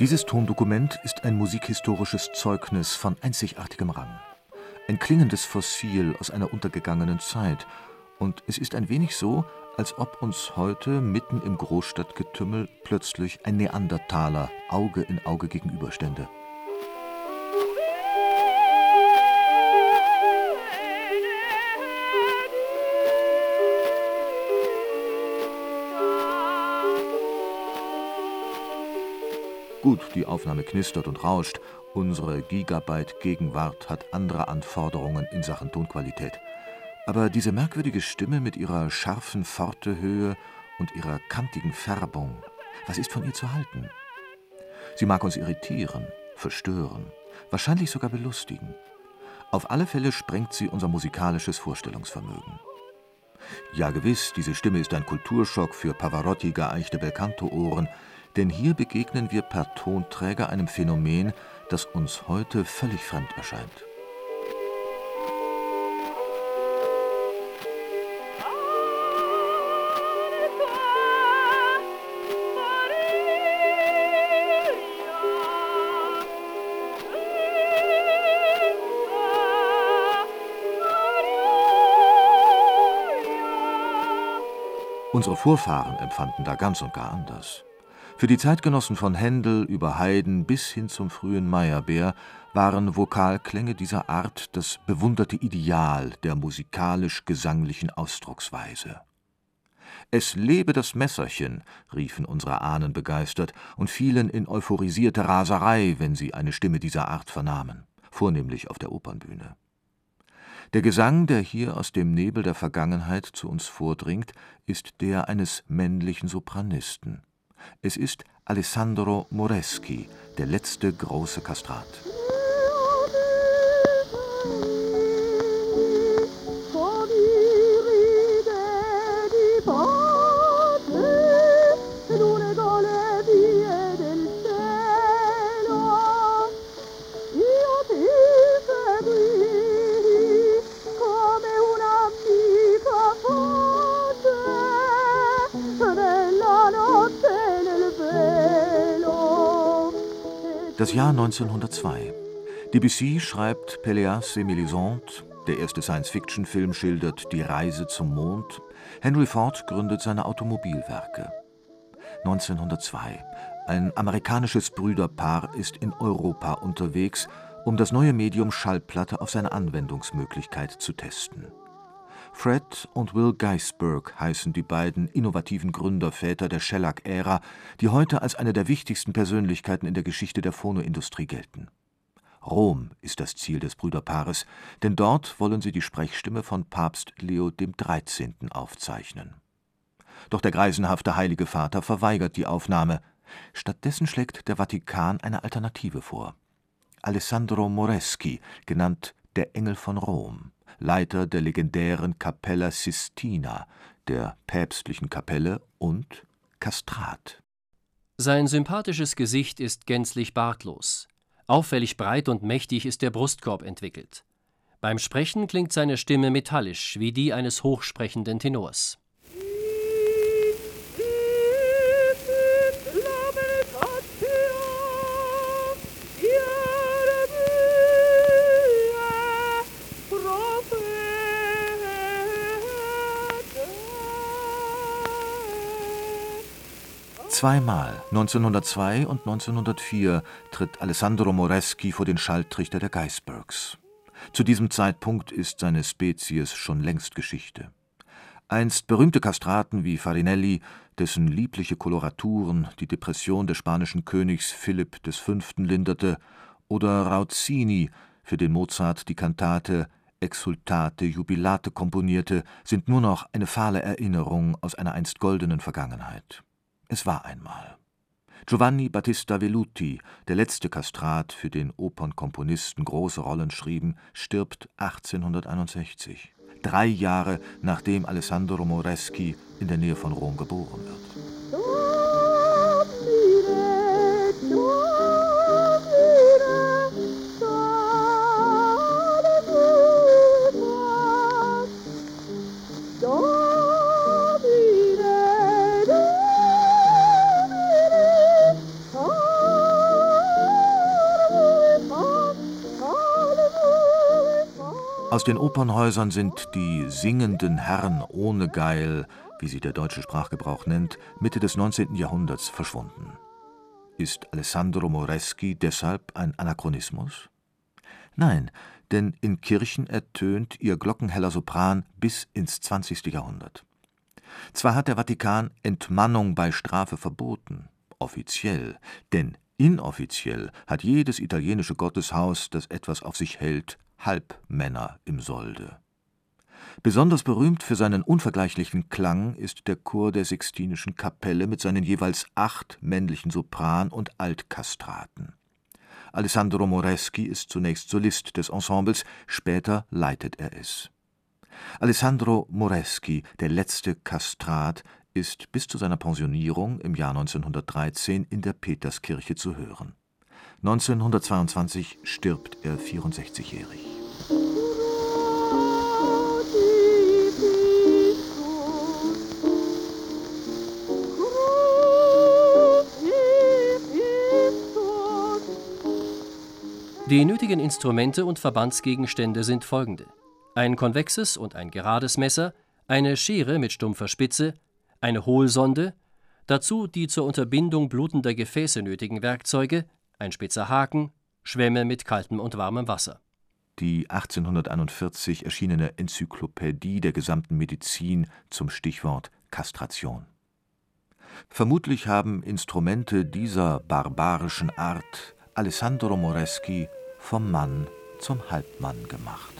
Dieses Tondokument ist ein musikhistorisches Zeugnis von einzigartigem Rang. Ein klingendes Fossil aus einer untergegangenen Zeit. Und es ist ein wenig so, als ob uns heute mitten im Großstadtgetümmel plötzlich ein Neandertaler Auge in Auge gegenüberstände. Gut, die Aufnahme knistert und rauscht. Unsere Gigabyte-Gegenwart hat andere Anforderungen in Sachen Tonqualität. Aber diese merkwürdige Stimme mit ihrer scharfen Pfortehöhe und ihrer kantigen Färbung, was ist von ihr zu halten? Sie mag uns irritieren, verstören, wahrscheinlich sogar belustigen. Auf alle Fälle sprengt sie unser musikalisches Vorstellungsvermögen. Ja, gewiss, diese Stimme ist ein Kulturschock für Pavarotti geeichte Belcanto-Ohren, denn hier begegnen wir per Tonträger einem Phänomen, das uns heute völlig fremd erscheint. Unsere Vorfahren empfanden da ganz und gar anders. Für die Zeitgenossen von Händel über Haydn bis hin zum frühen Meyerbeer waren Vokalklänge dieser Art das bewunderte Ideal der musikalisch-gesanglichen Ausdrucksweise. Es lebe das Messerchen, riefen unsere Ahnen begeistert und fielen in euphorisierte Raserei, wenn sie eine Stimme dieser Art vernahmen, vornehmlich auf der Opernbühne. Der Gesang, der hier aus dem Nebel der Vergangenheit zu uns vordringt, ist der eines männlichen Sopranisten. Es ist Alessandro Moreschi, der letzte große Kastrat. Das Jahr 1902. Debussy schreibt Péléas et Mélisande, der erste Science-Fiction-Film schildert die Reise zum Mond. Henry Ford gründet seine Automobilwerke. 1902. Ein amerikanisches Brüderpaar ist in Europa unterwegs, um das neue Medium Schallplatte auf seine Anwendungsmöglichkeit zu testen. Fred und Will Geisberg heißen die beiden innovativen Gründerväter der Shellac-Ära, die heute als eine der wichtigsten Persönlichkeiten in der Geschichte der Phonoindustrie gelten. Rom ist das Ziel des Brüderpaares, denn dort wollen sie die Sprechstimme von Papst Leo XIII. aufzeichnen. Doch der greisenhafte Heilige Vater verweigert die Aufnahme. Stattdessen schlägt der Vatikan eine Alternative vor. Alessandro Moreschi, genannt der Engel von Rom. Leiter der legendären Capella Sistina, der päpstlichen Kapelle und Kastrat. Sein sympathisches Gesicht ist gänzlich bartlos. Auffällig breit und mächtig ist der Brustkorb entwickelt. Beim Sprechen klingt seine Stimme metallisch, wie die eines hochsprechenden Tenors. Zweimal, 1902 und 1904, tritt Alessandro Moreschi vor den Schalltrichter der Geisbergs. Zu diesem Zeitpunkt ist seine Spezies schon längst Geschichte. Einst berühmte Kastraten wie Farinelli, dessen liebliche Koloraturen die Depression des spanischen Königs Philipp V. linderte, oder Rauzzini, für den Mozart die Kantate Exultate Jubilate komponierte, sind nur noch eine fahle Erinnerung aus einer einst goldenen Vergangenheit. Es war einmal. Giovanni Battista Velluti, der letzte Kastrat, für den Opernkomponisten große Rollen schrieben, stirbt 1861, drei Jahre nachdem Alessandro Moreschi in der Nähe von Rom geboren wird. Aus den Opernhäusern sind die singenden Herren ohne Geil, wie sie der deutsche Sprachgebrauch nennt, Mitte des 19. Jahrhunderts verschwunden. Ist Alessandro Moreschi deshalb ein Anachronismus? Nein, denn in Kirchen ertönt ihr glockenheller Sopran bis ins 20. Jahrhundert. Zwar hat der Vatikan Entmannung bei Strafe verboten, offiziell, denn inoffiziell hat jedes italienische Gotteshaus, das etwas auf sich hält, Halbmänner im Solde. Besonders berühmt für seinen unvergleichlichen Klang ist der Chor der Sixtinischen Kapelle mit seinen jeweils acht männlichen Sopran- und Altkastraten. Alessandro Moreschi ist zunächst Solist des Ensembles, später leitet er es. Alessandro Moreschi, der letzte Kastrat, ist bis zu seiner Pensionierung im Jahr 1913 in der Peterskirche zu hören. 1922 stirbt er 64-jährig. Die nötigen Instrumente und Verbandsgegenstände sind folgende: ein konvexes und ein gerades Messer, eine Schere mit stumpfer Spitze, eine Hohlsonde, dazu die zur Unterbindung blutender Gefäße nötigen Werkzeuge, ein spitzer Haken, Schwämme mit kaltem und warmem Wasser. Die 1841 erschienene Enzyklopädie der gesamten Medizin zum Stichwort Kastration. Vermutlich haben Instrumente dieser barbarischen Art Alessandro Moreschi vom Mann zum Halbmann gemacht